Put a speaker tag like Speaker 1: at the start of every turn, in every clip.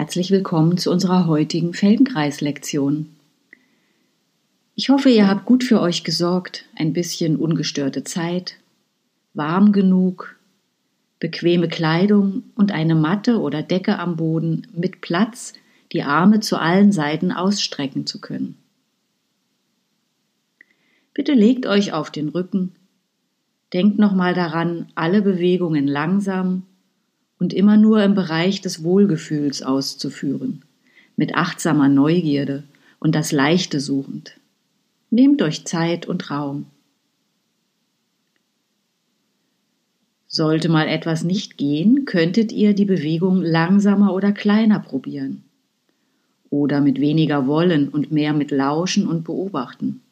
Speaker 1: Herzlich willkommen zu unserer heutigen Feldenkreis-Lektion. Ich hoffe, ihr habt gut für euch gesorgt, ein bisschen ungestörte Zeit, warm genug, bequeme Kleidung und eine Matte oder Decke am Boden mit Platz, die Arme zu allen Seiten ausstrecken zu können. Bitte legt euch auf den Rücken, denkt nochmal daran, alle Bewegungen langsam und immer nur im Bereich des Wohlgefühls auszuführen, mit achtsamer Neugierde und das Leichte suchend. Nehmt euch Zeit und Raum. Sollte mal etwas nicht gehen, könntet ihr die Bewegung langsamer oder kleiner probieren. Oder mit weniger Wollen und mehr mit Lauschen und Beobachten.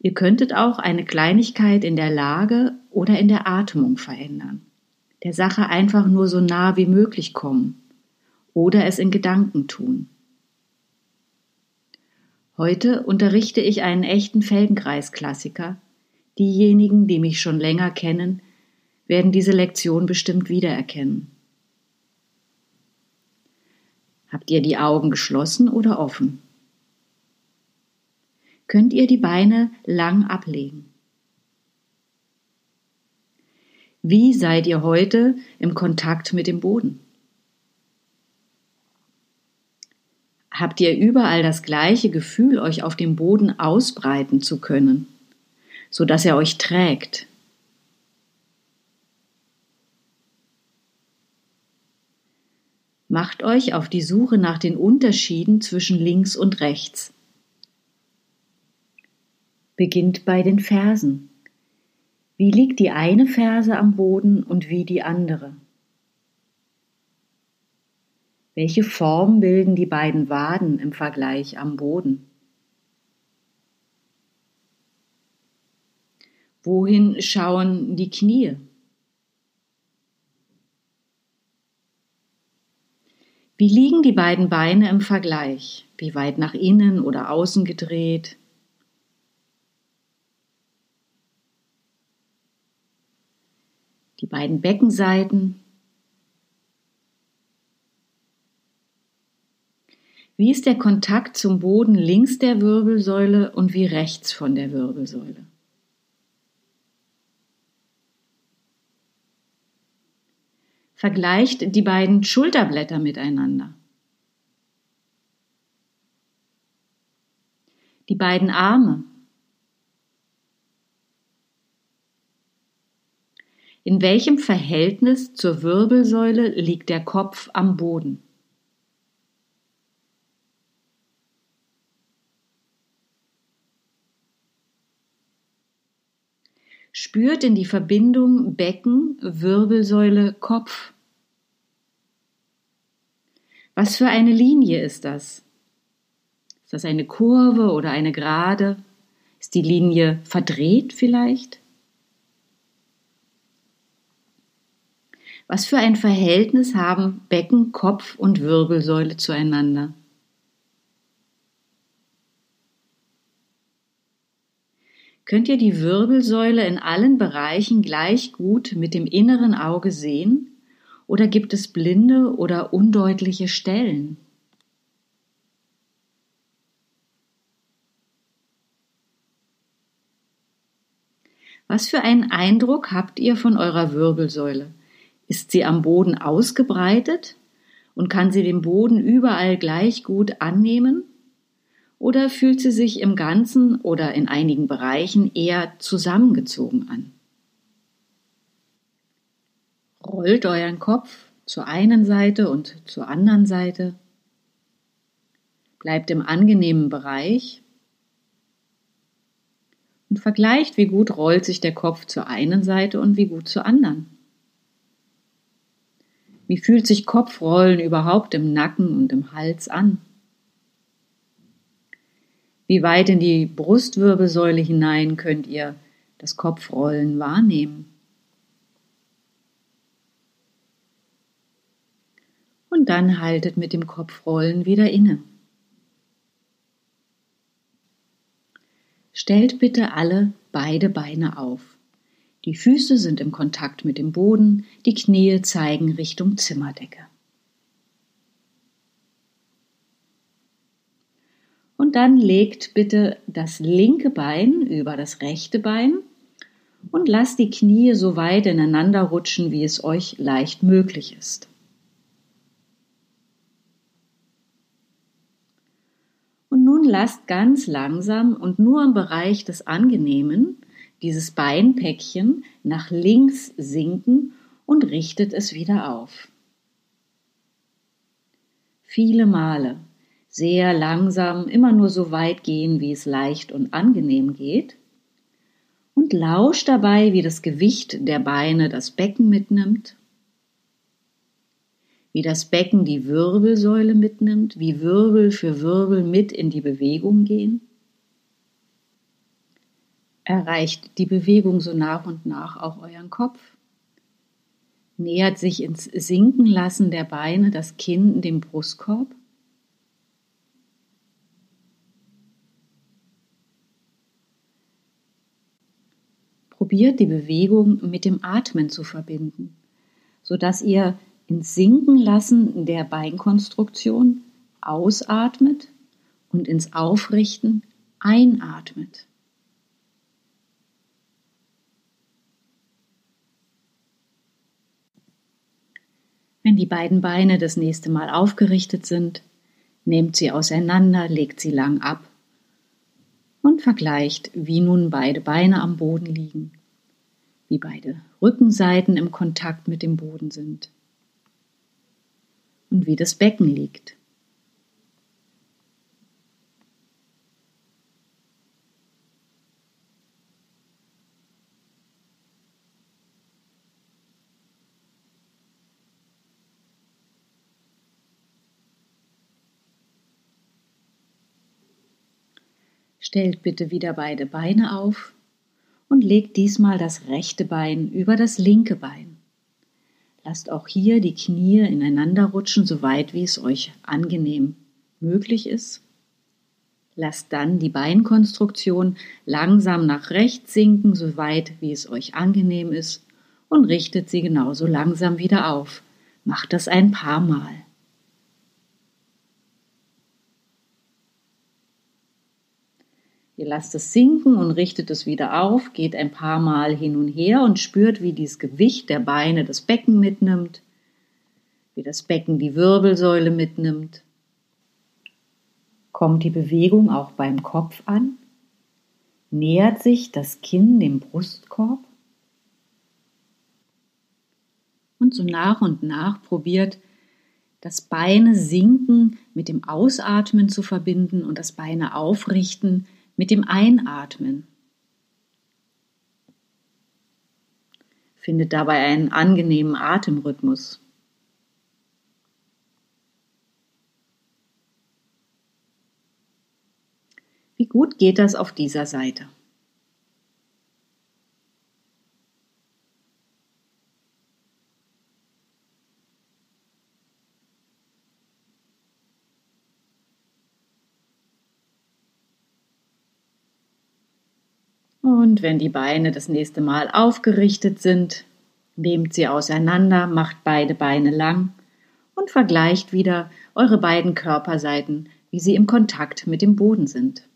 Speaker 1: Ihr könntet auch eine Kleinigkeit in der Lage oder in der Atmung verändern der Sache einfach nur so nah wie möglich kommen oder es in Gedanken tun. Heute unterrichte ich einen echten Feldenkreis-Klassiker. Diejenigen, die mich schon länger kennen, werden diese Lektion bestimmt wiedererkennen. Habt ihr die Augen geschlossen oder offen? Könnt ihr die Beine lang ablegen? Wie seid ihr heute im Kontakt mit dem Boden? Habt ihr überall das gleiche Gefühl, euch auf dem Boden ausbreiten zu können, so dass er euch trägt? Macht euch auf die Suche nach den Unterschieden zwischen links und rechts. Beginnt bei den Fersen. Wie liegt die eine Ferse am Boden und wie die andere? Welche Form bilden die beiden Waden im Vergleich am Boden? Wohin schauen die Knie? Wie liegen die beiden Beine im Vergleich? Wie weit nach innen oder außen gedreht? Die beiden Beckenseiten. Wie ist der Kontakt zum Boden links der Wirbelsäule und wie rechts von der Wirbelsäule? Vergleicht die beiden Schulterblätter miteinander. Die beiden Arme. In welchem Verhältnis zur Wirbelsäule liegt der Kopf am Boden? Spürt in die Verbindung Becken, Wirbelsäule, Kopf. Was für eine Linie ist das? Ist das eine Kurve oder eine Gerade? Ist die Linie verdreht vielleicht? Was für ein Verhältnis haben Becken, Kopf und Wirbelsäule zueinander? Könnt ihr die Wirbelsäule in allen Bereichen gleich gut mit dem inneren Auge sehen oder gibt es blinde oder undeutliche Stellen? Was für einen Eindruck habt ihr von eurer Wirbelsäule? Ist sie am Boden ausgebreitet und kann sie den Boden überall gleich gut annehmen? Oder fühlt sie sich im Ganzen oder in einigen Bereichen eher zusammengezogen an? Rollt euren Kopf zur einen Seite und zur anderen Seite. Bleibt im angenehmen Bereich und vergleicht, wie gut rollt sich der Kopf zur einen Seite und wie gut zur anderen. Wie fühlt sich Kopfrollen überhaupt im Nacken und im Hals an? Wie weit in die Brustwirbelsäule hinein könnt ihr das Kopfrollen wahrnehmen? Und dann haltet mit dem Kopfrollen wieder inne. Stellt bitte alle beide Beine auf. Die Füße sind im Kontakt mit dem Boden, die Knie zeigen Richtung Zimmerdecke. Und dann legt bitte das linke Bein über das rechte Bein und lasst die Knie so weit ineinander rutschen, wie es euch leicht möglich ist. Und nun lasst ganz langsam und nur im Bereich des Angenehmen dieses Beinpäckchen nach links sinken und richtet es wieder auf. Viele Male, sehr langsam, immer nur so weit gehen, wie es leicht und angenehm geht und lauscht dabei, wie das Gewicht der Beine das Becken mitnimmt, wie das Becken die Wirbelsäule mitnimmt, wie Wirbel für Wirbel mit in die Bewegung gehen. Erreicht die Bewegung so nach und nach auch euren Kopf? Nähert sich ins Sinken lassen der Beine das Kinn dem Brustkorb? probiert die Bewegung mit dem Atmen zu verbinden, sodass ihr ins Sinken lassen der Beinkonstruktion ausatmet und ins Aufrichten einatmet. Wenn die beiden Beine das nächste Mal aufgerichtet sind, nehmt sie auseinander, legt sie lang ab und vergleicht, wie nun beide Beine am Boden liegen, wie beide Rückenseiten im Kontakt mit dem Boden sind und wie das Becken liegt. Stellt bitte wieder beide Beine auf und legt diesmal das rechte Bein über das linke Bein. Lasst auch hier die Knie ineinander rutschen, so weit wie es euch angenehm möglich ist. Lasst dann die Beinkonstruktion langsam nach rechts sinken, so weit wie es euch angenehm ist, und richtet sie genauso langsam wieder auf. Macht das ein paar Mal. Ihr lasst es sinken und richtet es wieder auf, geht ein paar Mal hin und her und spürt, wie dieses Gewicht der Beine das Becken mitnimmt, wie das Becken die Wirbelsäule mitnimmt. Kommt die Bewegung auch beim Kopf an? Nähert sich das Kinn dem Brustkorb? Und so nach und nach probiert das Beine sinken mit dem Ausatmen zu verbinden und das Beine aufrichten mit dem Einatmen. Findet dabei einen angenehmen Atemrhythmus. Wie gut geht das auf dieser Seite? Und wenn die Beine das nächste Mal aufgerichtet sind, nehmt sie auseinander, macht beide Beine lang und vergleicht wieder eure beiden Körperseiten, wie sie im Kontakt mit dem Boden sind.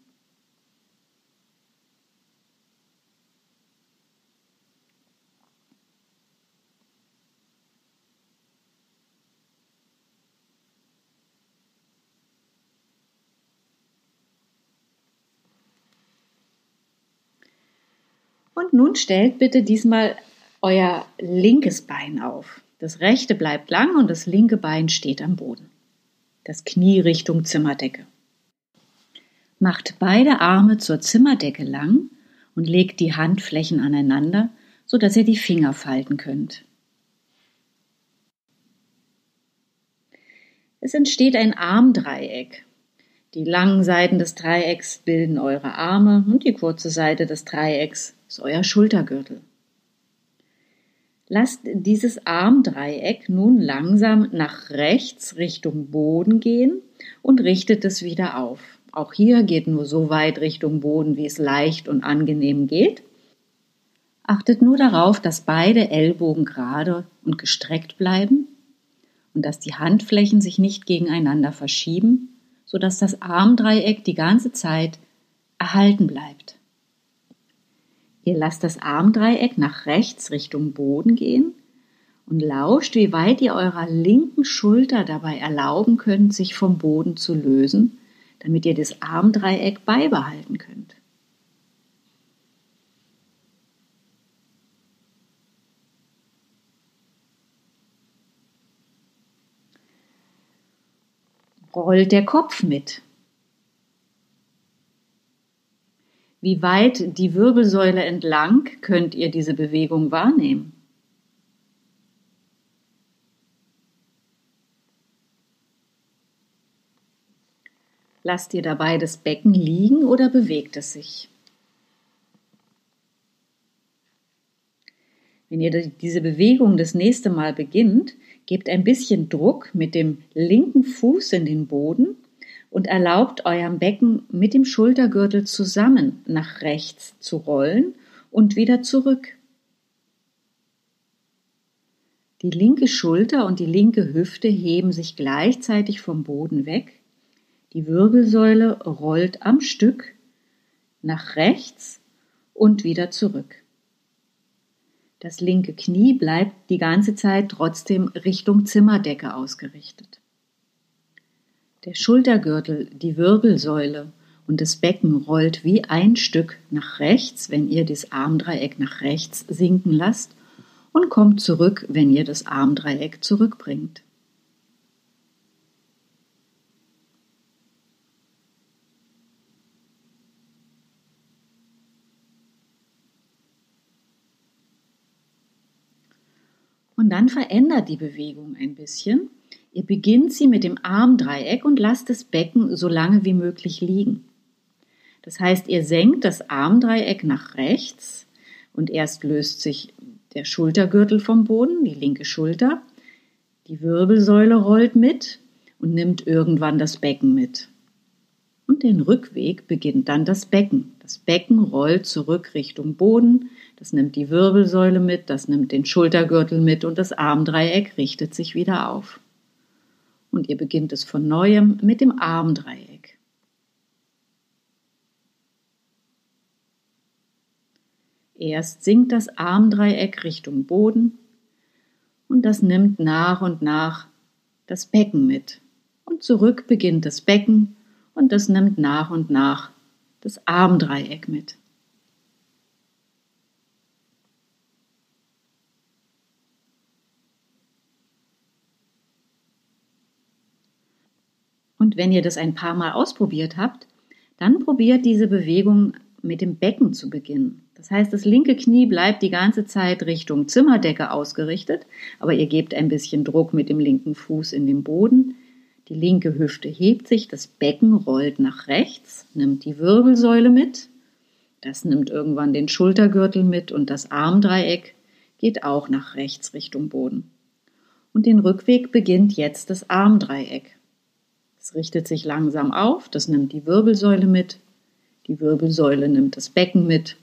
Speaker 1: Und nun stellt bitte diesmal euer linkes Bein auf. Das rechte bleibt lang und das linke Bein steht am Boden. Das Knie Richtung Zimmerdecke. Macht beide Arme zur Zimmerdecke lang und legt die Handflächen aneinander, sodass ihr die Finger falten könnt. Es entsteht ein Armdreieck. Die langen Seiten des Dreiecks bilden eure Arme und die kurze Seite des Dreiecks ist euer Schultergürtel. Lasst dieses Armdreieck nun langsam nach rechts Richtung Boden gehen und richtet es wieder auf. Auch hier geht nur so weit Richtung Boden, wie es leicht und angenehm geht. Achtet nur darauf, dass beide Ellbogen gerade und gestreckt bleiben und dass die Handflächen sich nicht gegeneinander verschieben, sodass das Armdreieck die ganze Zeit erhalten bleibt. Ihr lasst das Armdreieck nach rechts Richtung Boden gehen und lauscht, wie weit ihr eurer linken Schulter dabei erlauben könnt, sich vom Boden zu lösen, damit ihr das Armdreieck beibehalten könnt. Rollt der Kopf mit. Wie weit die Wirbelsäule entlang könnt ihr diese Bewegung wahrnehmen? Lasst ihr dabei das Becken liegen oder bewegt es sich? Wenn ihr diese Bewegung das nächste Mal beginnt, gebt ein bisschen Druck mit dem linken Fuß in den Boden und erlaubt eurem Becken mit dem Schultergürtel zusammen nach rechts zu rollen und wieder zurück. Die linke Schulter und die linke Hüfte heben sich gleichzeitig vom Boden weg. Die Wirbelsäule rollt am Stück nach rechts und wieder zurück. Das linke Knie bleibt die ganze Zeit trotzdem Richtung Zimmerdecke ausgerichtet. Der Schultergürtel, die Wirbelsäule und das Becken rollt wie ein Stück nach rechts, wenn ihr das Armdreieck nach rechts sinken lasst und kommt zurück, wenn ihr das Armdreieck zurückbringt. Dann verändert die Bewegung ein bisschen. Ihr beginnt sie mit dem Armdreieck und lasst das Becken so lange wie möglich liegen. Das heißt, ihr senkt das Armdreieck nach rechts und erst löst sich der Schultergürtel vom Boden, die linke Schulter. Die Wirbelsäule rollt mit und nimmt irgendwann das Becken mit. Und den Rückweg beginnt dann das Becken. Das Becken rollt zurück Richtung Boden, das nimmt die Wirbelsäule mit, das nimmt den Schultergürtel mit und das Armdreieck richtet sich wieder auf. Und ihr beginnt es von neuem mit dem Armdreieck. Erst sinkt das Armdreieck Richtung Boden und das nimmt nach und nach das Becken mit. Und zurück beginnt das Becken und das nimmt nach und nach das Armdreieck mit. Wenn ihr das ein paar Mal ausprobiert habt, dann probiert diese Bewegung mit dem Becken zu beginnen. Das heißt, das linke Knie bleibt die ganze Zeit Richtung Zimmerdecke ausgerichtet, aber ihr gebt ein bisschen Druck mit dem linken Fuß in den Boden. Die linke Hüfte hebt sich, das Becken rollt nach rechts, nimmt die Wirbelsäule mit, das nimmt irgendwann den Schultergürtel mit und das Armdreieck geht auch nach rechts Richtung Boden. Und den Rückweg beginnt jetzt das Armdreieck. Es richtet sich langsam auf, das nimmt die Wirbelsäule mit, die Wirbelsäule nimmt das Becken mit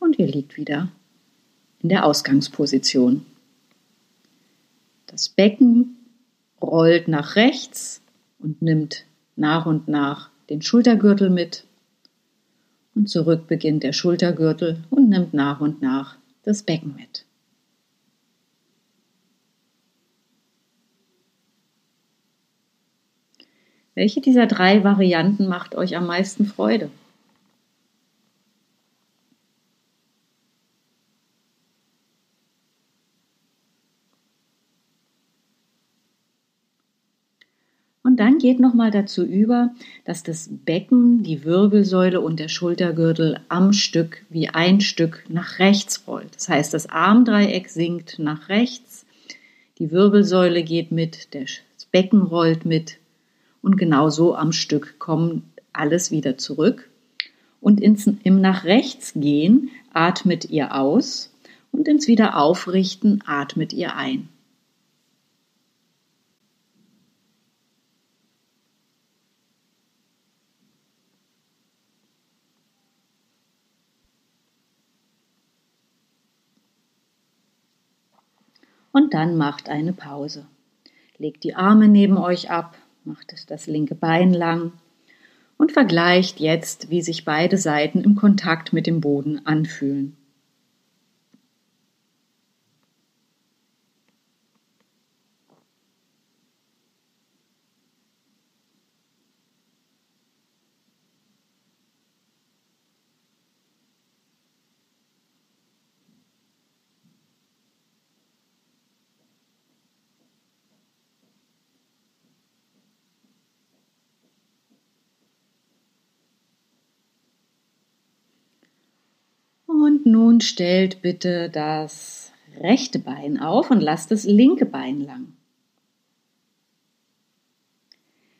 Speaker 1: und ihr liegt wieder in der Ausgangsposition. Das Becken rollt nach rechts und nimmt nach und nach den Schultergürtel mit und zurück beginnt der Schultergürtel und nimmt nach und nach das Becken mit. Welche dieser drei Varianten macht euch am meisten Freude? Und dann geht nochmal dazu über, dass das Becken, die Wirbelsäule und der Schultergürtel am Stück wie ein Stück nach rechts rollt. Das heißt, das Armdreieck sinkt nach rechts, die Wirbelsäule geht mit, das Becken rollt mit, und genau so am Stück kommen alles wieder zurück. Und ins, im nach rechts gehen atmet ihr aus und ins Wiederaufrichten atmet ihr ein. Und dann macht eine Pause. Legt die Arme neben euch ab, Macht das linke Bein lang und vergleicht jetzt, wie sich beide Seiten im Kontakt mit dem Boden anfühlen. Und nun stellt bitte das rechte Bein auf und lasst das linke Bein lang.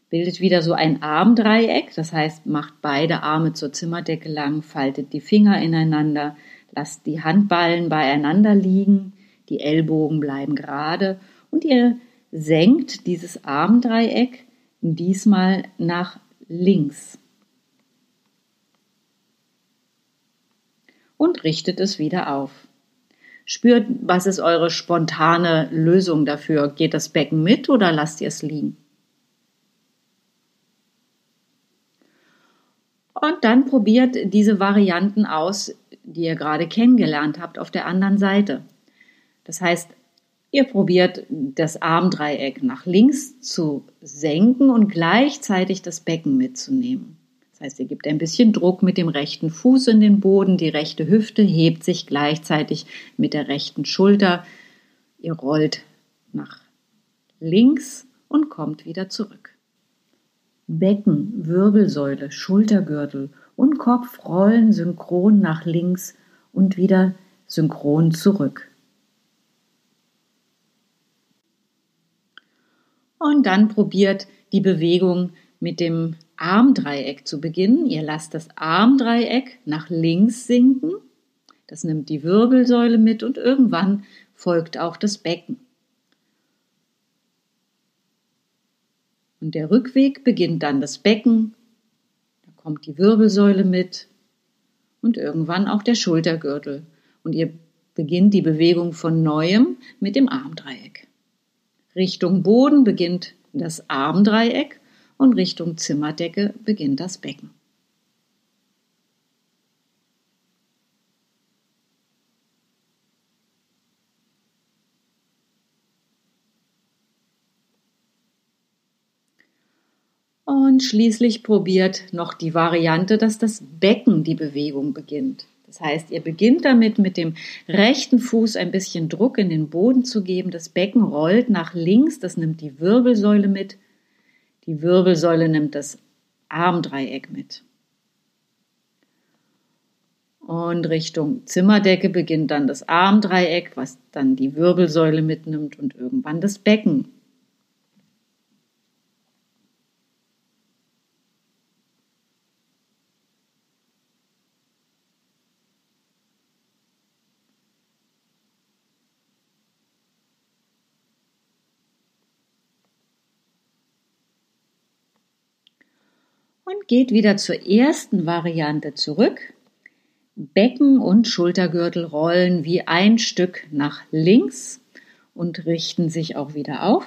Speaker 1: Bildet wieder so ein Armdreieck, das heißt, macht beide Arme zur Zimmerdecke lang, faltet die Finger ineinander, lasst die Handballen beieinander liegen, die Ellbogen bleiben gerade und ihr senkt dieses Armdreieck diesmal nach links. Und richtet es wieder auf. Spürt, was ist eure spontane Lösung dafür? Geht das Becken mit oder lasst ihr es liegen? Und dann probiert diese Varianten aus, die ihr gerade kennengelernt habt, auf der anderen Seite. Das heißt, ihr probiert das Armdreieck nach links zu senken und gleichzeitig das Becken mitzunehmen. Das heißt, ihr gebt ein bisschen Druck mit dem rechten Fuß in den Boden, die rechte Hüfte hebt sich gleichzeitig mit der rechten Schulter. Ihr rollt nach links und kommt wieder zurück. Becken, Wirbelsäule, Schultergürtel und Kopf rollen synchron nach links und wieder synchron zurück. Und dann probiert die Bewegung mit dem Armdreieck zu beginnen. Ihr lasst das Armdreieck nach links sinken. Das nimmt die Wirbelsäule mit und irgendwann folgt auch das Becken. Und der Rückweg beginnt dann das Becken, da kommt die Wirbelsäule mit und irgendwann auch der Schultergürtel. Und ihr beginnt die Bewegung von neuem mit dem Armdreieck. Richtung Boden beginnt das Armdreieck und Richtung Zimmerdecke beginnt das Becken. Und schließlich probiert noch die Variante, dass das Becken die Bewegung beginnt. Das heißt, ihr beginnt damit, mit dem rechten Fuß ein bisschen Druck in den Boden zu geben. Das Becken rollt nach links, das nimmt die Wirbelsäule mit. Die Wirbelsäule nimmt das Armdreieck mit. Und Richtung Zimmerdecke beginnt dann das Armdreieck, was dann die Wirbelsäule mitnimmt und irgendwann das Becken. Geht wieder zur ersten Variante zurück. Becken und Schultergürtel rollen wie ein Stück nach links und richten sich auch wieder auf.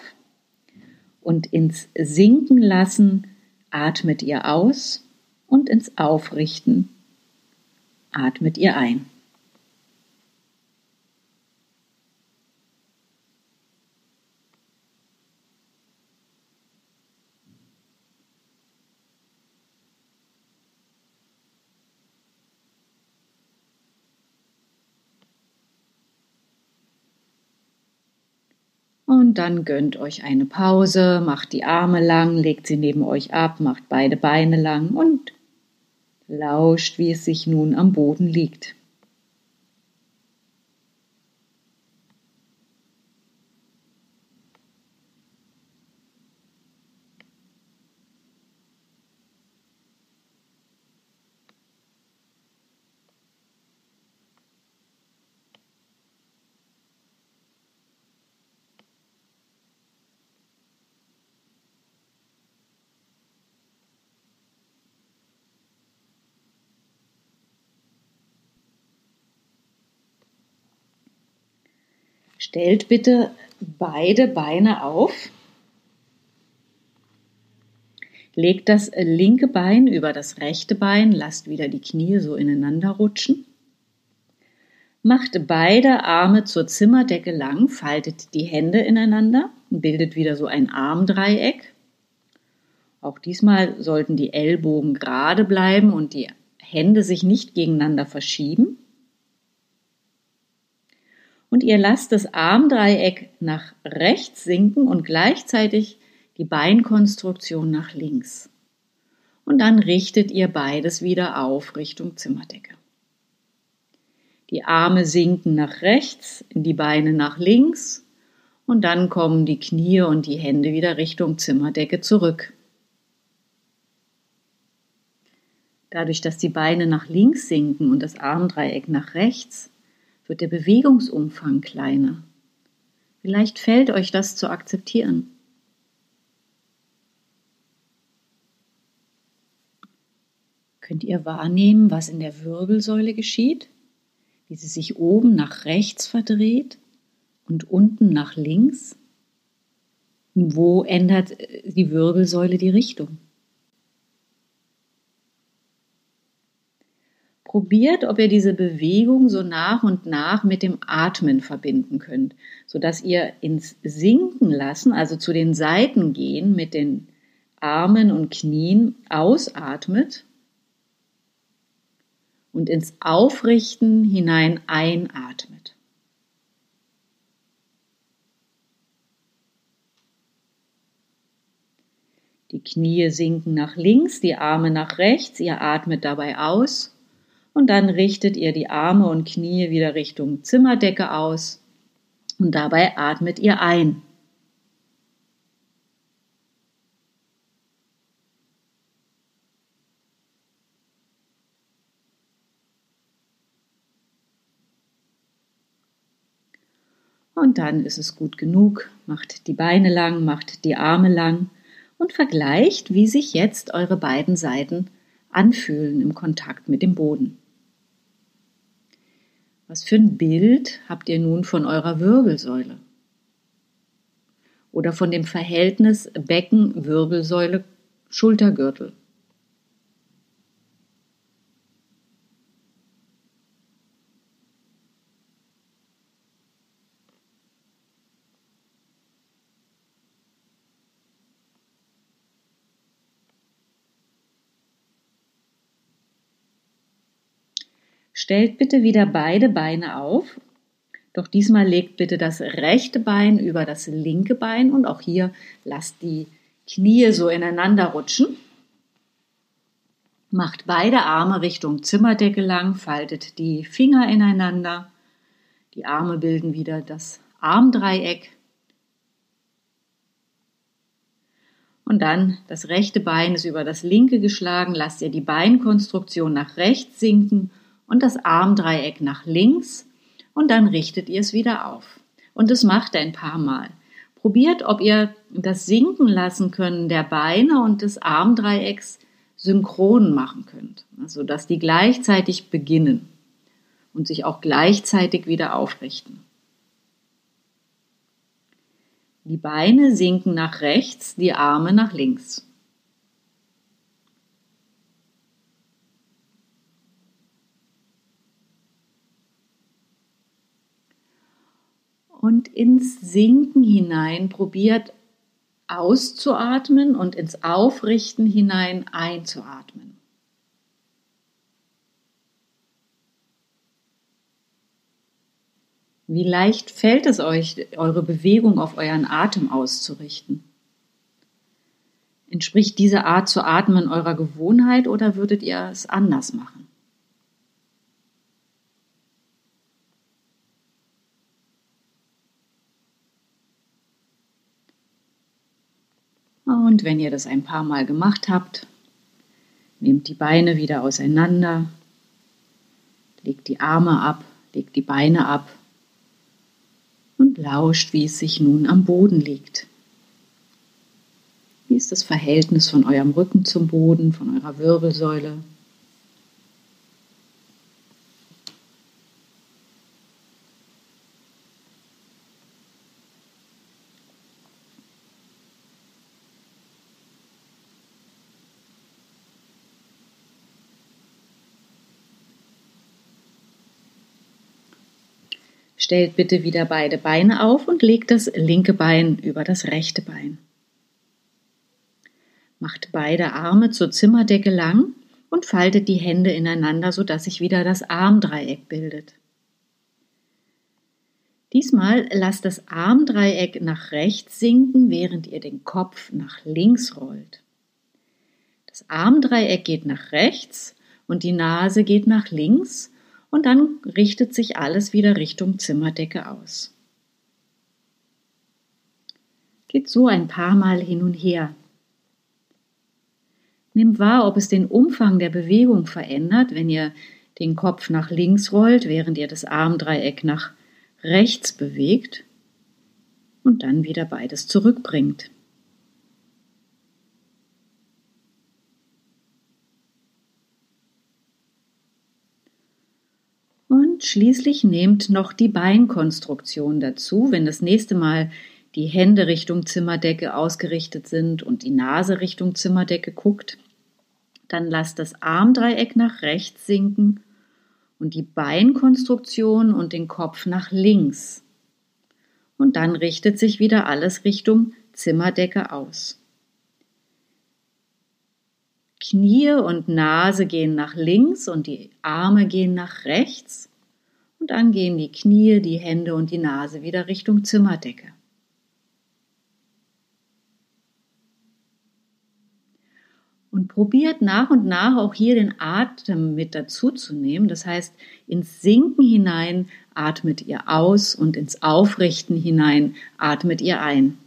Speaker 1: Und ins Sinken lassen atmet ihr aus und ins Aufrichten atmet ihr ein. Und dann gönnt euch eine Pause, macht die Arme lang, legt sie neben euch ab, macht beide Beine lang und lauscht, wie es sich nun am Boden liegt. Stellt bitte beide Beine auf. Legt das linke Bein über das rechte Bein, lasst wieder die Knie so ineinander rutschen. Macht beide Arme zur Zimmerdecke lang, faltet die Hände ineinander, bildet wieder so ein Armdreieck. Auch diesmal sollten die Ellbogen gerade bleiben und die Hände sich nicht gegeneinander verschieben. Und ihr lasst das Armdreieck nach rechts sinken und gleichzeitig die Beinkonstruktion nach links. Und dann richtet ihr beides wieder auf Richtung Zimmerdecke. Die Arme sinken nach rechts, die Beine nach links und dann kommen die Knie und die Hände wieder Richtung Zimmerdecke zurück. Dadurch, dass die Beine nach links sinken und das Armdreieck nach rechts, wird der Bewegungsumfang kleiner. Vielleicht fällt euch das zu akzeptieren. Könnt ihr wahrnehmen, was in der Wirbelsäule geschieht? Wie sie sich oben nach rechts verdreht und unten nach links? Wo ändert die Wirbelsäule die Richtung? Probiert, ob ihr diese Bewegung so nach und nach mit dem Atmen verbinden könnt, sodass ihr ins Sinken lassen, also zu den Seiten gehen mit den Armen und Knien ausatmet und ins Aufrichten hinein einatmet. Die Knie sinken nach links, die Arme nach rechts, ihr atmet dabei aus und dann richtet ihr die Arme und Knie wieder Richtung Zimmerdecke aus und dabei atmet ihr ein. Und dann ist es gut genug. Macht die Beine lang, macht die Arme lang und vergleicht, wie sich jetzt eure beiden Seiten anfühlen im Kontakt mit dem Boden. Was für ein Bild habt ihr nun von eurer Wirbelsäule? Oder von dem Verhältnis Becken-Wirbelsäule-Schultergürtel? Stellt bitte wieder beide Beine auf. Doch diesmal legt bitte das rechte Bein über das linke Bein und auch hier lasst die Knie so ineinander rutschen. Macht beide Arme Richtung Zimmerdecke lang, faltet die Finger ineinander. Die Arme bilden wieder das Armdreieck. Und dann das rechte Bein ist über das linke geschlagen. Lasst ihr die Beinkonstruktion nach rechts sinken und das Armdreieck nach links und dann richtet ihr es wieder auf. Und das macht ein paar Mal. Probiert, ob ihr das Sinken lassen können der Beine und des Armdreiecks synchron machen könnt. Also, dass die gleichzeitig beginnen und sich auch gleichzeitig wieder aufrichten. Die Beine sinken nach rechts, die Arme nach links. Und ins Sinken hinein probiert auszuatmen und ins Aufrichten hinein einzuatmen. Wie leicht fällt es euch, eure Bewegung auf euren Atem auszurichten? Entspricht diese Art zu atmen eurer Gewohnheit oder würdet ihr es anders machen? Und wenn ihr das ein paar Mal gemacht habt, nehmt die Beine wieder auseinander, legt die Arme ab, legt die Beine ab und lauscht, wie es sich nun am Boden liegt. Wie ist das Verhältnis von eurem Rücken zum Boden, von eurer Wirbelsäule? Stellt bitte wieder beide Beine auf und legt das linke Bein über das rechte Bein. Macht beide Arme zur Zimmerdecke lang und faltet die Hände ineinander, sodass sich wieder das Armdreieck bildet. Diesmal lasst das Armdreieck nach rechts sinken, während ihr den Kopf nach links rollt. Das Armdreieck geht nach rechts und die Nase geht nach links und dann richtet sich alles wieder Richtung Zimmerdecke aus. Geht so ein paar Mal hin und her. Nehmt wahr, ob es den Umfang der Bewegung verändert, wenn ihr den Kopf nach links rollt, während ihr das Armdreieck nach rechts bewegt und dann wieder beides zurückbringt. Schließlich nehmt noch die Beinkonstruktion dazu, wenn das nächste Mal die Hände Richtung Zimmerdecke ausgerichtet sind und die Nase Richtung Zimmerdecke guckt, dann lasst das Armdreieck nach rechts sinken und die Beinkonstruktion und den Kopf nach links. Und dann richtet sich wieder alles Richtung Zimmerdecke aus. Knie und Nase gehen nach links und die Arme gehen nach rechts. Und dann gehen die Knie, die Hände und die Nase wieder Richtung Zimmerdecke. Und probiert nach und nach auch hier den Atem mit dazu zu nehmen. Das heißt, ins Sinken hinein atmet ihr aus und ins Aufrichten hinein atmet ihr ein.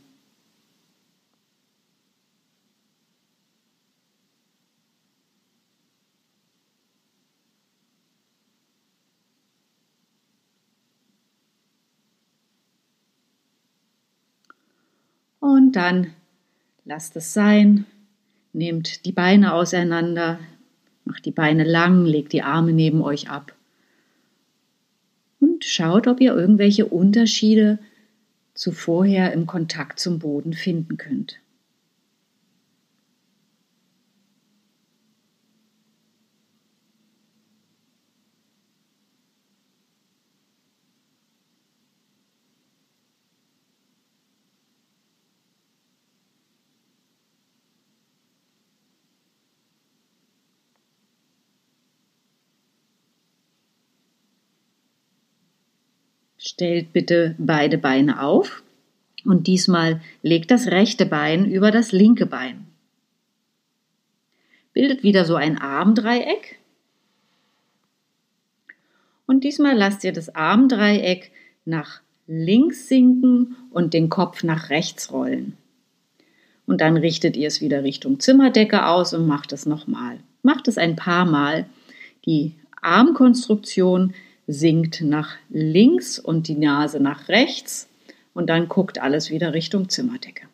Speaker 1: Dann lasst es sein. Nehmt die Beine auseinander, macht die Beine lang, legt die Arme neben euch ab. Und schaut, ob ihr irgendwelche Unterschiede zu vorher im Kontakt zum Boden finden könnt. Stellt bitte beide Beine auf und diesmal legt das rechte Bein über das linke Bein. Bildet wieder so ein Armdreieck. Und diesmal lasst ihr das Armdreieck nach links sinken und den Kopf nach rechts rollen. Und dann richtet ihr es wieder Richtung Zimmerdecke aus und macht es nochmal. Macht es ein paar Mal. Die Armkonstruktion sinkt nach links und die Nase nach rechts und dann guckt alles wieder Richtung Zimmerdecke.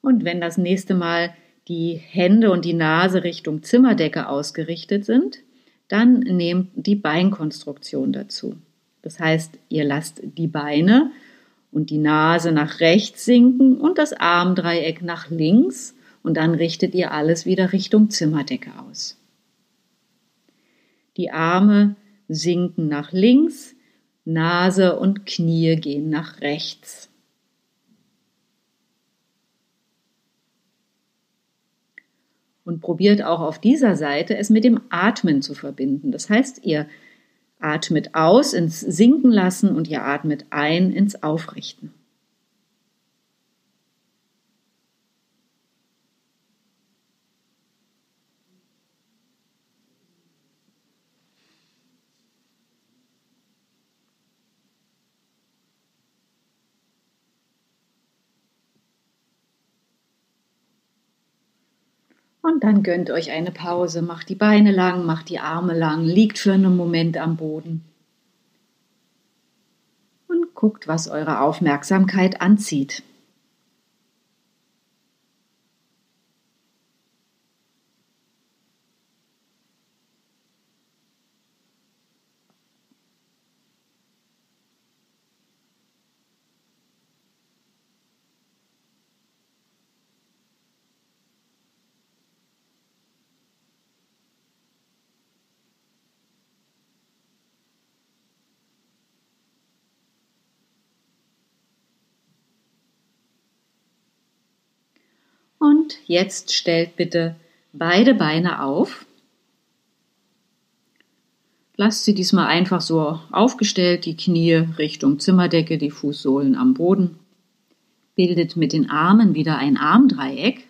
Speaker 1: Und wenn das nächste Mal die Hände und die Nase Richtung Zimmerdecke ausgerichtet sind, dann nehmt die Beinkonstruktion dazu. Das heißt, ihr lasst die Beine und die Nase nach rechts sinken und das Armdreieck nach links und dann richtet ihr alles wieder Richtung Zimmerdecke aus. Die Arme sinken nach links, Nase und Knie gehen nach rechts. Und probiert auch auf dieser Seite es mit dem Atmen zu verbinden. Das heißt, ihr Atmet aus ins Sinken lassen und ihr atmet ein ins Aufrichten. Und dann gönnt euch eine Pause, macht die Beine lang, macht die Arme lang, liegt für einen Moment am Boden und guckt, was eure Aufmerksamkeit anzieht. Und jetzt stellt bitte beide Beine auf. Lasst sie diesmal einfach so aufgestellt, die Knie Richtung Zimmerdecke, die Fußsohlen am Boden. Bildet mit den Armen wieder ein Armdreieck.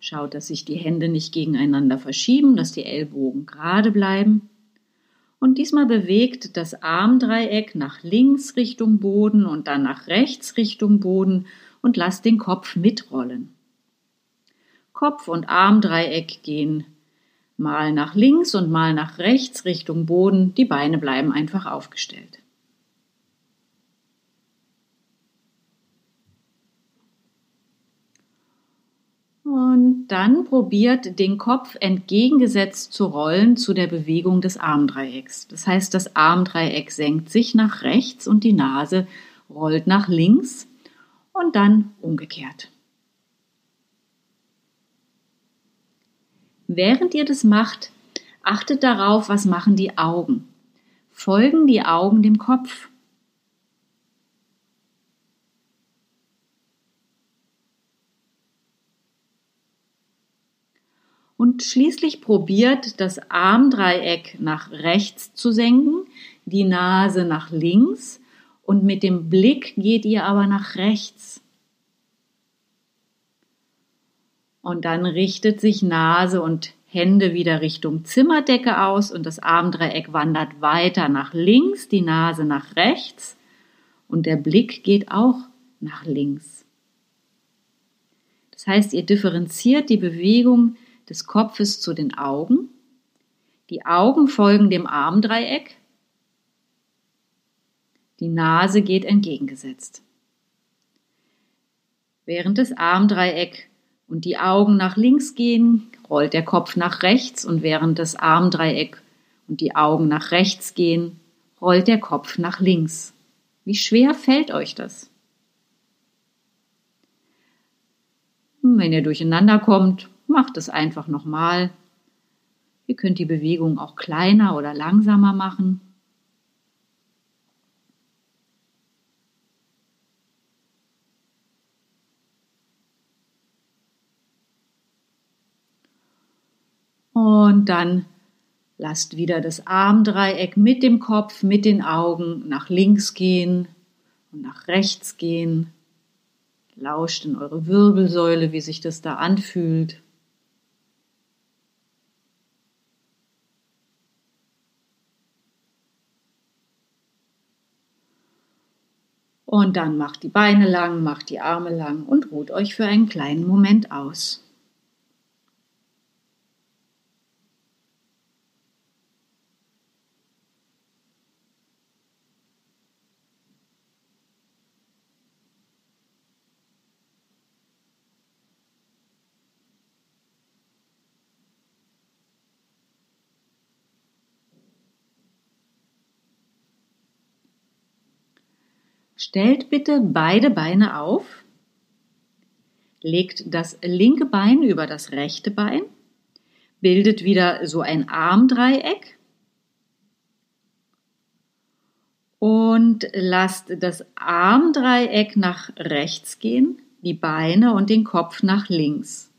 Speaker 1: Schaut, dass sich die Hände nicht gegeneinander verschieben, dass die Ellbogen gerade bleiben. Und diesmal bewegt das Armdreieck nach links Richtung Boden und dann nach rechts Richtung Boden und lasst den Kopf mitrollen. Kopf und Armdreieck gehen mal nach links und mal nach rechts Richtung Boden. Die Beine bleiben einfach aufgestellt. Und dann probiert den Kopf entgegengesetzt zu rollen zu der Bewegung des Armdreiecks. Das heißt, das Armdreieck senkt sich nach rechts und die Nase rollt nach links und dann umgekehrt. Während ihr das macht, achtet darauf, was machen die Augen. Folgen die Augen dem Kopf? Und schließlich probiert das Armdreieck nach rechts zu senken, die Nase nach links und mit dem Blick geht ihr aber nach rechts. Und dann richtet sich Nase und Hände wieder Richtung Zimmerdecke aus und das Armdreieck wandert weiter nach links, die Nase nach rechts und der Blick geht auch nach links. Das heißt, ihr differenziert die Bewegung des Kopfes zu den Augen. Die Augen folgen dem Armdreieck die Nase geht entgegengesetzt. Während das Armdreieck und die Augen nach links gehen, rollt der Kopf nach rechts und während das Armdreieck und die Augen nach rechts gehen, rollt der Kopf nach links. Wie schwer fällt euch das? Wenn ihr durcheinander kommt, macht es einfach nochmal. Ihr könnt die Bewegung auch kleiner oder langsamer machen. Und dann lasst wieder das Armdreieck mit dem Kopf, mit den Augen nach links gehen und nach rechts gehen. Lauscht in eure Wirbelsäule, wie sich das da anfühlt. Und dann macht die Beine lang, macht die Arme lang und ruht euch für einen kleinen Moment aus. Stellt bitte beide Beine auf, legt das linke Bein über das rechte Bein, bildet wieder so ein Armdreieck und lasst das Armdreieck nach rechts gehen, die Beine und den Kopf nach links.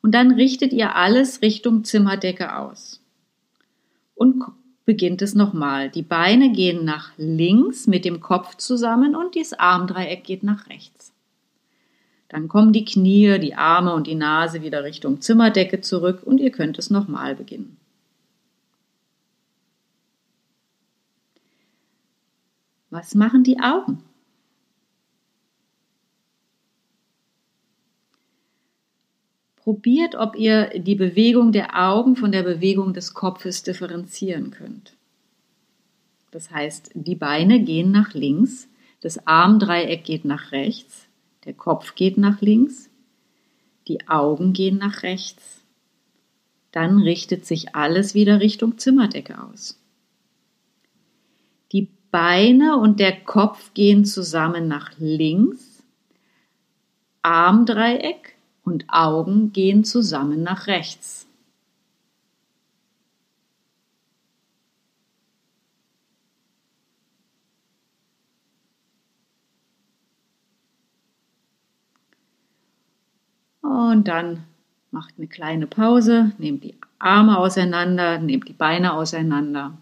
Speaker 1: Und dann richtet ihr alles Richtung Zimmerdecke aus. Und beginnt es nochmal. Die Beine gehen nach links mit dem Kopf zusammen und das Armdreieck geht nach rechts. Dann kommen die Knie, die Arme und die Nase wieder Richtung Zimmerdecke zurück und ihr könnt es nochmal beginnen. Was machen die Augen? Probiert, ob ihr die Bewegung der Augen von der Bewegung des Kopfes differenzieren könnt. Das heißt, die Beine gehen nach links, das Armdreieck geht nach rechts, der Kopf geht nach links, die Augen gehen nach rechts. Dann richtet sich alles wieder Richtung Zimmerdecke aus. Die Beine und der Kopf gehen zusammen nach links, Armdreieck, und Augen gehen zusammen nach rechts. Und dann macht eine kleine Pause, nehmt die Arme auseinander, nehmt die Beine auseinander.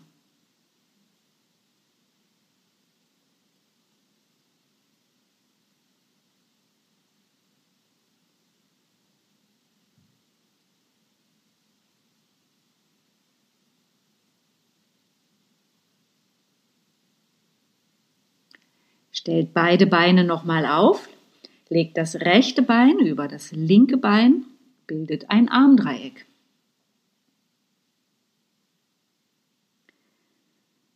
Speaker 1: Stellt beide Beine nochmal auf, legt das rechte Bein über das linke Bein, bildet ein Armdreieck.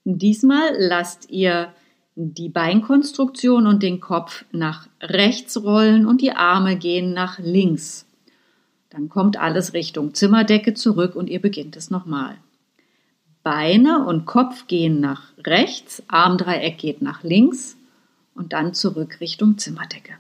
Speaker 1: Diesmal lasst ihr die Beinkonstruktion und den Kopf nach rechts rollen und die Arme gehen nach links. Dann kommt alles Richtung Zimmerdecke zurück und ihr beginnt es nochmal. Beine und Kopf gehen nach rechts, Armdreieck geht nach links und dann zurück Richtung Zimmerdecke.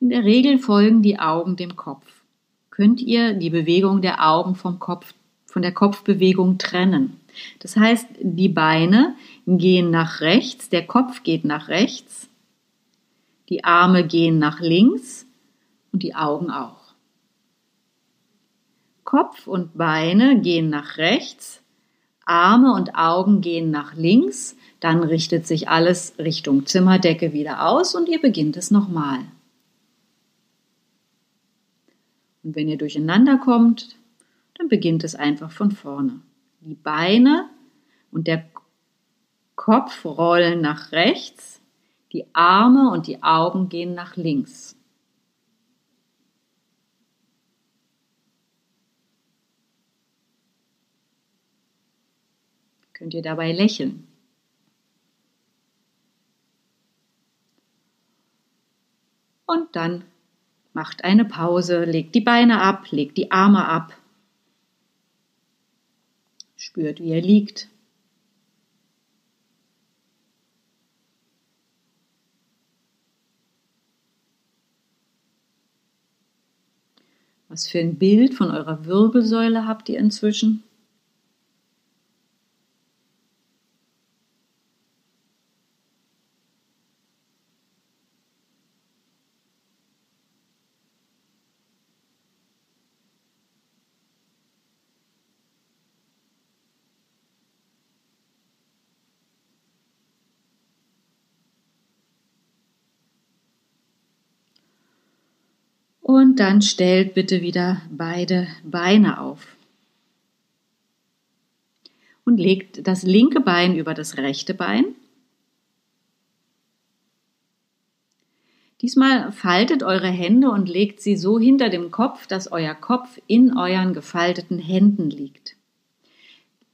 Speaker 1: In der Regel folgen die Augen dem Kopf. Könnt ihr die Bewegung der Augen vom Kopf, von der Kopfbewegung trennen. Das heißt, die Beine gehen nach rechts, der Kopf geht nach rechts, die Arme gehen nach links und die Augen auch. Kopf und Beine gehen nach rechts, Arme und Augen gehen nach links, dann richtet sich alles Richtung Zimmerdecke wieder aus und ihr beginnt es nochmal. Und wenn ihr durcheinander kommt, dann beginnt es einfach von vorne. Die Beine und der Kopf rollen nach rechts, die Arme und die Augen gehen nach links. Könnt ihr dabei lächeln. Und dann macht eine Pause, legt die Beine ab, legt die Arme ab, spürt, wie er liegt. Was für ein Bild von eurer Wirbelsäule habt ihr inzwischen? Und dann stellt bitte wieder beide Beine auf. Und legt das linke Bein über das rechte Bein. Diesmal faltet eure Hände und legt sie so hinter dem Kopf, dass euer Kopf in euren gefalteten Händen liegt.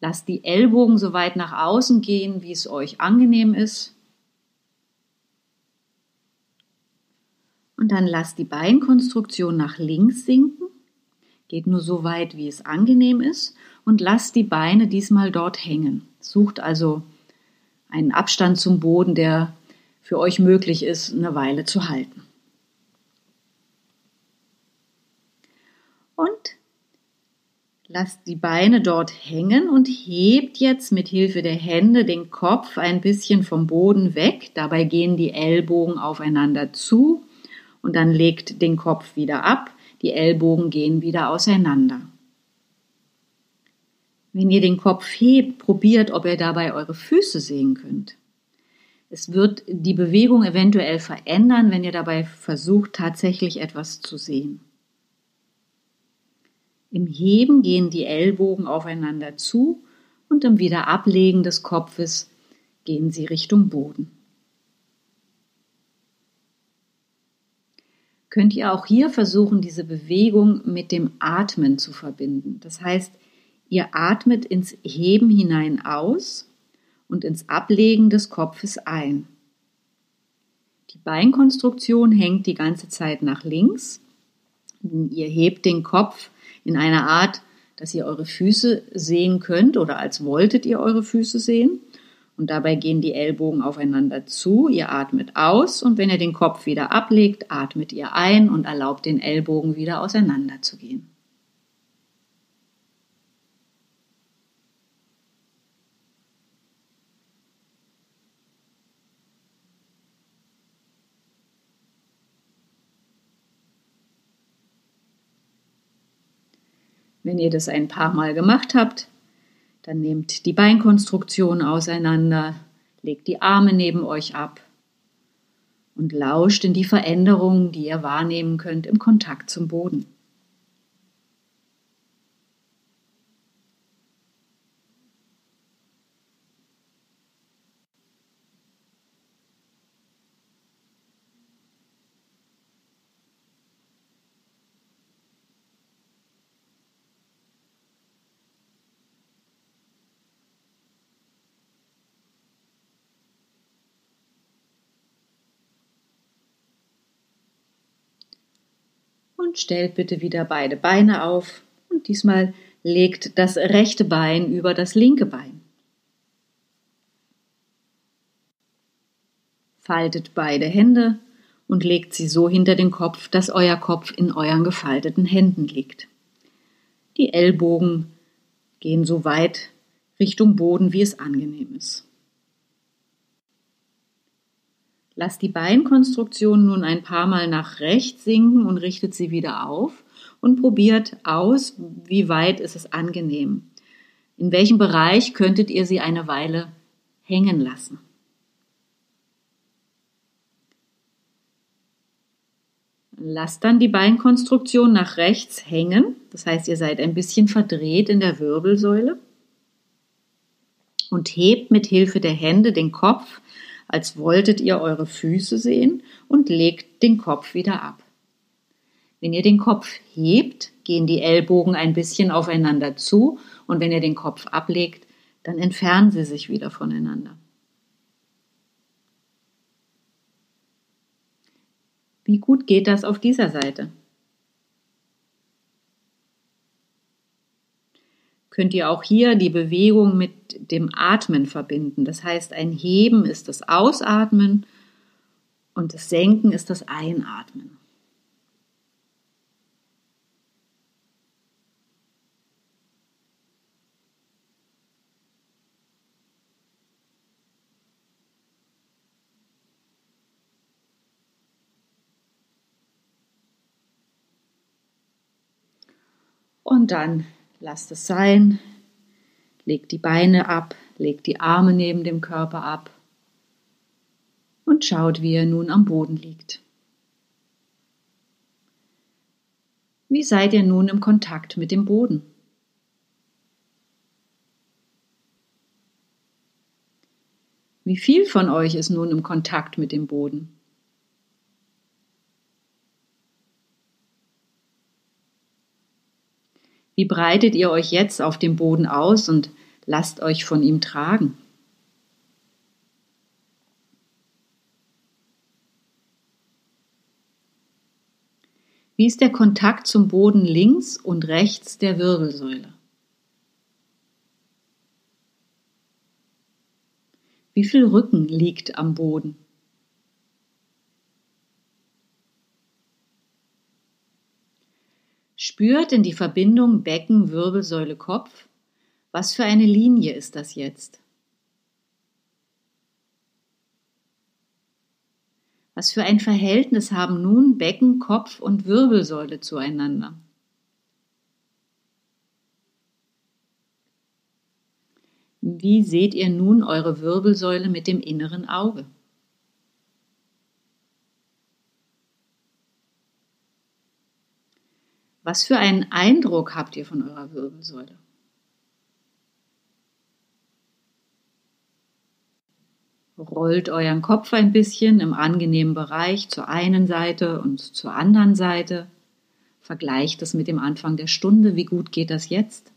Speaker 1: Lasst die Ellbogen so weit nach außen gehen, wie es euch angenehm ist. Und dann lasst die Beinkonstruktion nach links sinken. Geht nur so weit, wie es angenehm ist. Und lasst die Beine diesmal dort hängen. Sucht also einen Abstand zum Boden, der für euch möglich ist, eine Weile zu halten. Und lasst die Beine dort hängen und hebt jetzt mit Hilfe der Hände den Kopf ein bisschen vom Boden weg. Dabei gehen die Ellbogen aufeinander zu und dann legt den Kopf wieder ab, die Ellbogen gehen wieder auseinander. Wenn ihr den Kopf hebt, probiert, ob ihr dabei eure Füße sehen könnt. Es wird die Bewegung eventuell verändern, wenn ihr dabei versucht, tatsächlich etwas zu sehen. Im Heben gehen die Ellbogen aufeinander zu und im Wiederablegen des Kopfes gehen sie Richtung Boden. Könnt ihr auch hier versuchen, diese Bewegung mit dem Atmen zu verbinden. Das heißt, ihr atmet ins Heben hinein aus und ins Ablegen des Kopfes ein. Die Beinkonstruktion hängt die ganze Zeit nach links. Ihr hebt den Kopf in einer Art, dass ihr eure Füße sehen könnt oder als wolltet ihr eure Füße sehen. Und dabei gehen die Ellbogen aufeinander zu, ihr atmet aus und wenn ihr den Kopf wieder ablegt, atmet ihr ein und erlaubt den Ellbogen wieder auseinander zu gehen. Wenn ihr das ein paar Mal gemacht habt, dann nehmt die Beinkonstruktion auseinander, legt die Arme neben euch ab und lauscht in die Veränderungen, die ihr wahrnehmen könnt im Kontakt zum Boden. Und stellt bitte wieder beide Beine auf und diesmal legt das rechte Bein über das linke Bein. Faltet beide Hände und legt sie so hinter den Kopf, dass euer Kopf in euren gefalteten Händen liegt. Die Ellbogen gehen so weit Richtung Boden, wie es angenehm ist. Lasst die Beinkonstruktion nun ein paar Mal nach rechts sinken und richtet sie wieder auf und probiert aus, wie weit ist es angenehm. In welchem Bereich könntet ihr sie eine Weile hängen lassen? Lasst dann die Beinkonstruktion nach rechts hängen. Das heißt, ihr seid ein bisschen verdreht in der Wirbelsäule und hebt mit Hilfe der Hände den Kopf als wolltet ihr eure Füße sehen und legt den Kopf wieder ab. Wenn ihr den Kopf hebt, gehen die Ellbogen ein bisschen aufeinander zu und wenn ihr den Kopf ablegt, dann entfernen sie sich wieder voneinander. Wie gut geht das auf dieser Seite? Könnt ihr auch hier die Bewegung mit dem Atmen verbinden. Das heißt, ein Heben ist das Ausatmen und das Senken ist das Einatmen. Und dann lasst es sein, legt die Beine ab, legt die Arme neben dem Körper ab und schaut, wie er nun am Boden liegt. Wie seid ihr nun im Kontakt mit dem Boden? Wie viel von euch ist nun im Kontakt mit dem Boden? Wie breitet ihr euch jetzt auf dem Boden aus und lasst euch von ihm tragen? Wie ist der Kontakt zum Boden links und rechts der Wirbelsäule? Wie viel Rücken liegt am Boden? Spürt in die Verbindung Becken, Wirbelsäule, Kopf. Was für eine Linie ist das jetzt? Was für ein Verhältnis haben nun Becken, Kopf und Wirbelsäule zueinander? Wie seht ihr nun eure Wirbelsäule mit dem inneren Auge? Was für einen Eindruck habt ihr von eurer Wirbelsäule? Rollt euren Kopf ein bisschen im angenehmen Bereich zur einen Seite und zur anderen Seite. Vergleicht es mit dem Anfang der Stunde. Wie gut geht das jetzt?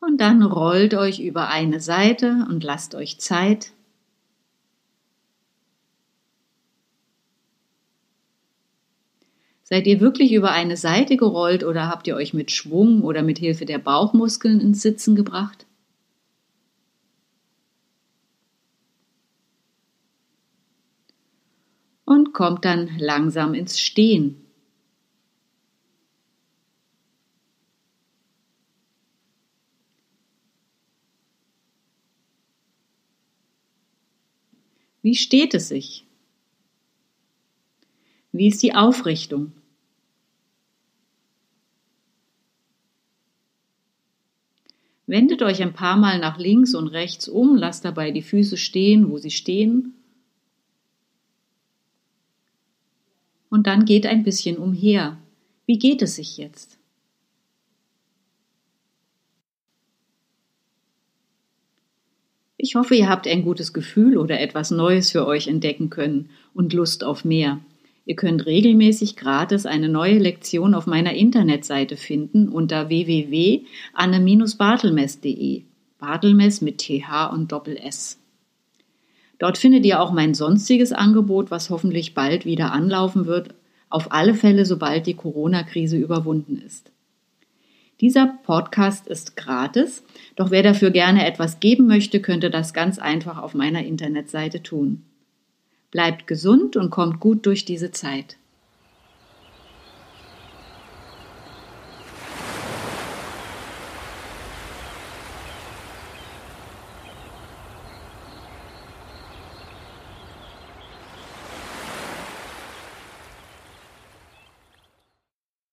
Speaker 1: Und dann rollt euch über eine Seite und lasst euch Zeit. Seid ihr wirklich über eine Seite gerollt oder habt ihr euch mit Schwung oder mit Hilfe der Bauchmuskeln ins Sitzen gebracht? Und kommt dann langsam ins Stehen. Wie steht es sich? Wie ist die Aufrichtung? Wendet euch ein paar Mal nach links und rechts um, lasst dabei die Füße stehen, wo sie stehen. Und dann geht ein bisschen umher. Wie geht es sich jetzt? Ich hoffe, ihr habt ein gutes Gefühl oder etwas Neues für euch entdecken können und Lust auf mehr. Ihr könnt regelmäßig gratis eine neue Lektion auf meiner Internetseite finden unter www.anne-bartelmess.de. Bartelmess mit TH und Doppel S. Dort findet ihr auch mein sonstiges Angebot, was hoffentlich bald wieder anlaufen wird, auf alle Fälle, sobald die Corona-Krise überwunden ist. Dieser Podcast ist gratis, doch wer dafür gerne etwas geben möchte, könnte das ganz einfach auf meiner Internetseite tun. Bleibt gesund und kommt gut durch diese Zeit.